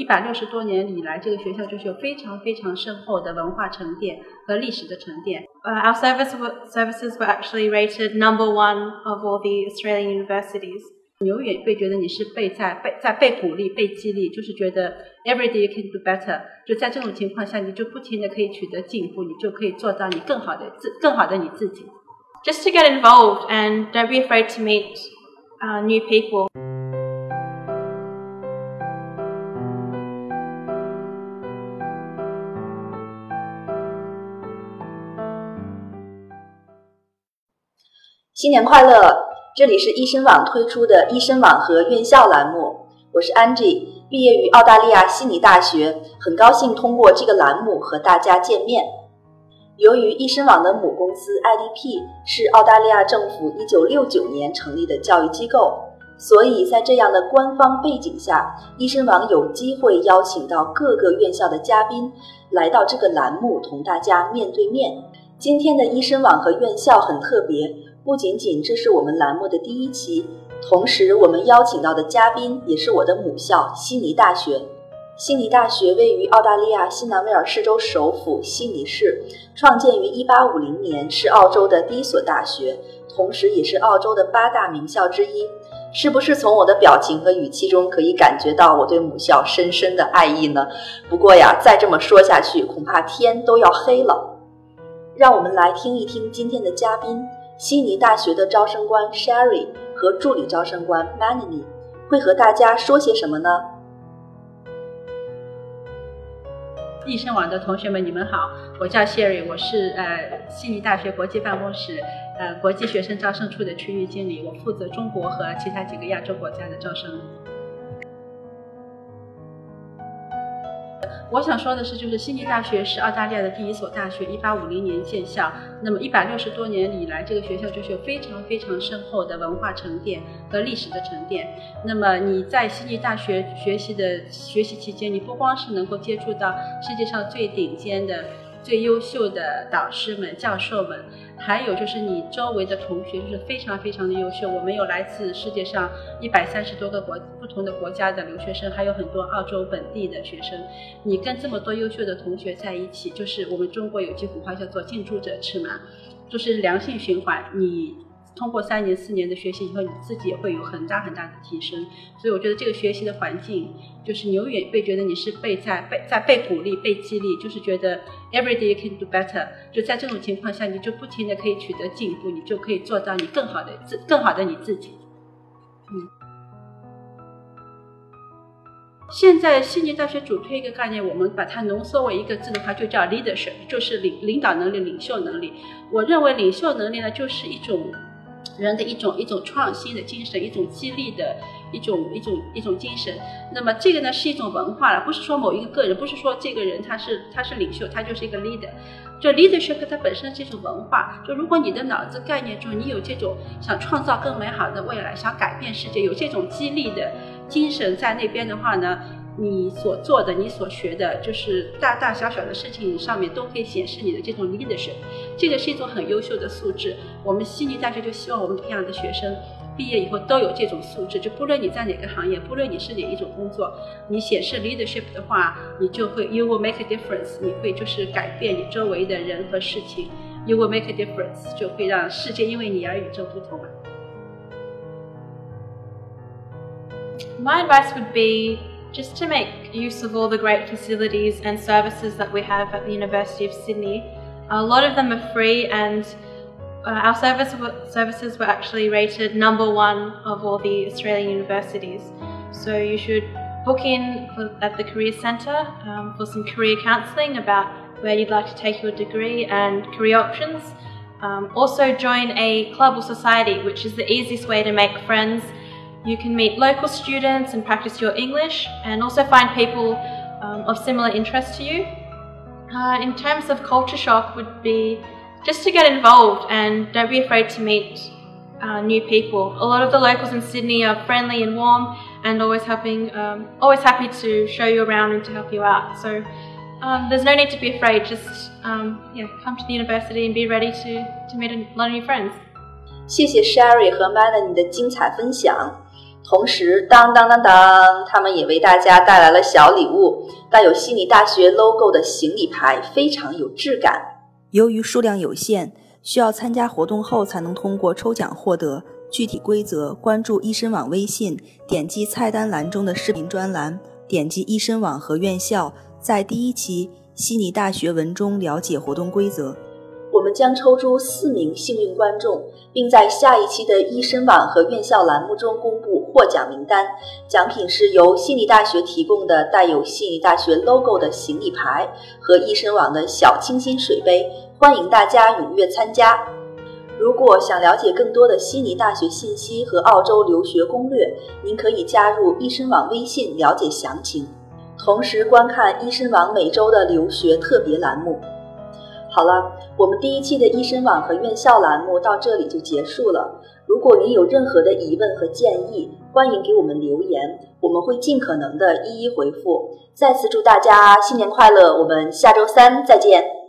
一百六十多年以来，这个学校就是有非常非常深厚的文化沉淀和历史的沉淀。Uh, our service services were actually rated number one of all the Australian universities. 你永远会觉得你是被在被在被鼓励、被激励，就是觉得 every day you can do better。就在这种情况下，你就不停的可以取得进步，你就可以做到你更好的自更好的你自己。Just to get involved and don't be afraid to meet uh, new people. 新年快乐！这里是医生网推出的医生网和院校栏目，我是 Angie，毕业于澳大利亚悉尼大学，很高兴通过这个栏目和大家见面。由于医生网的母公司 IDP 是澳大利亚政府1969年成立的教育机构，所以在这样的官方背景下，医生网有机会邀请到各个院校的嘉宾来到这个栏目，同大家面对面。今天的医生网和院校很特别。不仅仅这是我们栏目的第一期，同时我们邀请到的嘉宾也是我的母校悉尼大学。悉尼大学位于澳大利亚新南威尔士州首府悉尼市，创建于1850年，是澳洲的第一所大学，同时也是澳洲的八大名校之一。是不是从我的表情和语气中可以感觉到我对母校深深的爱意呢？不过呀，再这么说下去，恐怕天都要黑了。让我们来听一听今天的嘉宾。悉尼大学的招生官 Sherry 和助理招生官 Manny 会和大家说些什么呢？易生网的同学们，你们好，我叫 Sherry，我是呃悉尼大学国际办公室呃国际学生招生处的区域经理，我负责中国和其他几个亚洲国家的招生。我想说的是，就是悉尼大学是澳大利亚的第一所大学，一八五零年建校。那么一百六十多年以来，这个学校就是有非常非常深厚的文化沉淀和历史的沉淀。那么你在悉尼大学学习的学习期间，你不光是能够接触到世界上最顶尖的。最优秀的导师们、教授们，还有就是你周围的同学，就是非常非常的优秀。我们有来自世界上一百三十多个国不同的国家的留学生，还有很多澳洲本地的学生。你跟这么多优秀的同学在一起，就是我们中国有句古话叫做“近朱者赤嘛”，就是良性循环。你。通过三年四年的学习以后，你自己也会有很大很大的提升。所以我觉得这个学习的环境，就是永远被觉得你是被在被在被鼓励、被激励，就是觉得 every day you can do better。就在这种情况下，你就不停的可以取得进步，你就可以做到你更好的自更好的你自己。嗯。现在悉尼大学主推一个概念，我们把它浓缩为一个字的话，就叫 leadership，就是领领导能力、领袖能力。我认为领袖能力呢，就是一种。人的一种一种创新的精神，一种激励的一种一种一种精神。那么这个呢是一种文化了，不是说某一个个人，不是说这个人他是他是领袖，他就是一个 leader。就 leadership 它本身是一种文化。就如果你的脑子概念中你有这种想创造更美好的未来，想改变世界，有这种激励的精神在那边的话呢？你所做的、你所学的，就是大大小小的事情上面都可以显示你的这种 leadership，这个是一种很优秀的素质。我们悉尼大学就希望我们培养的学生毕业以后都有这种素质，就不论你在哪个行业，不论你是哪一种工作，你显示 leadership 的话，你就会 you will make a difference，你会就是改变你周围的人和事情，you will make a difference，就会让世界因为你而与众不同。My advice would be. just to make use of all the great facilities and services that we have at the University of Sydney. a lot of them are free and uh, our service, services were actually rated number one of all the Australian universities. So you should book in for, at the Career Centre um, for some career counselling about where you'd like to take your degree and career options. Um, also join a club or society, which is the easiest way to make friends you can meet local students and practice your English and also find people um, of similar interest to you. Uh, in terms of culture shock would be just to get involved and don't be afraid to meet uh, new people. A lot of the locals in Sydney are friendly and warm and always helping, um, always happy to show you around and to help you out. So um, there's no need to be afraid. Just um, yeah, come to the university and be ready to, to meet a lot of new friends. 谢谢 Sherry 和 Melanie 的精彩分享。 同时，当当当当，他们也为大家带来了小礼物，带有悉尼大学 logo 的行李牌，非常有质感。由于数量有限，需要参加活动后才能通过抽奖获得。具体规则：关注医生网微信，点击菜单栏中的视频专栏，点击医生网和院校，在第一期悉尼大学文中了解活动规则。我们将抽出四名幸运观众，并在下一期的医生网和院校栏目中公布获奖名单。奖品是由悉尼大学提供的带有悉尼大学 logo 的行李牌和医生网的小清新水杯，欢迎大家踊跃参加。如果想了解更多的悉尼大学信息和澳洲留学攻略，您可以加入医生网微信了解详情，同时观看医生网每周的留学特别栏目。好了，我们第一期的医生网和院校栏目到这里就结束了。如果您有任何的疑问和建议，欢迎给我们留言，我们会尽可能的一一回复。再次祝大家新年快乐，我们下周三再见。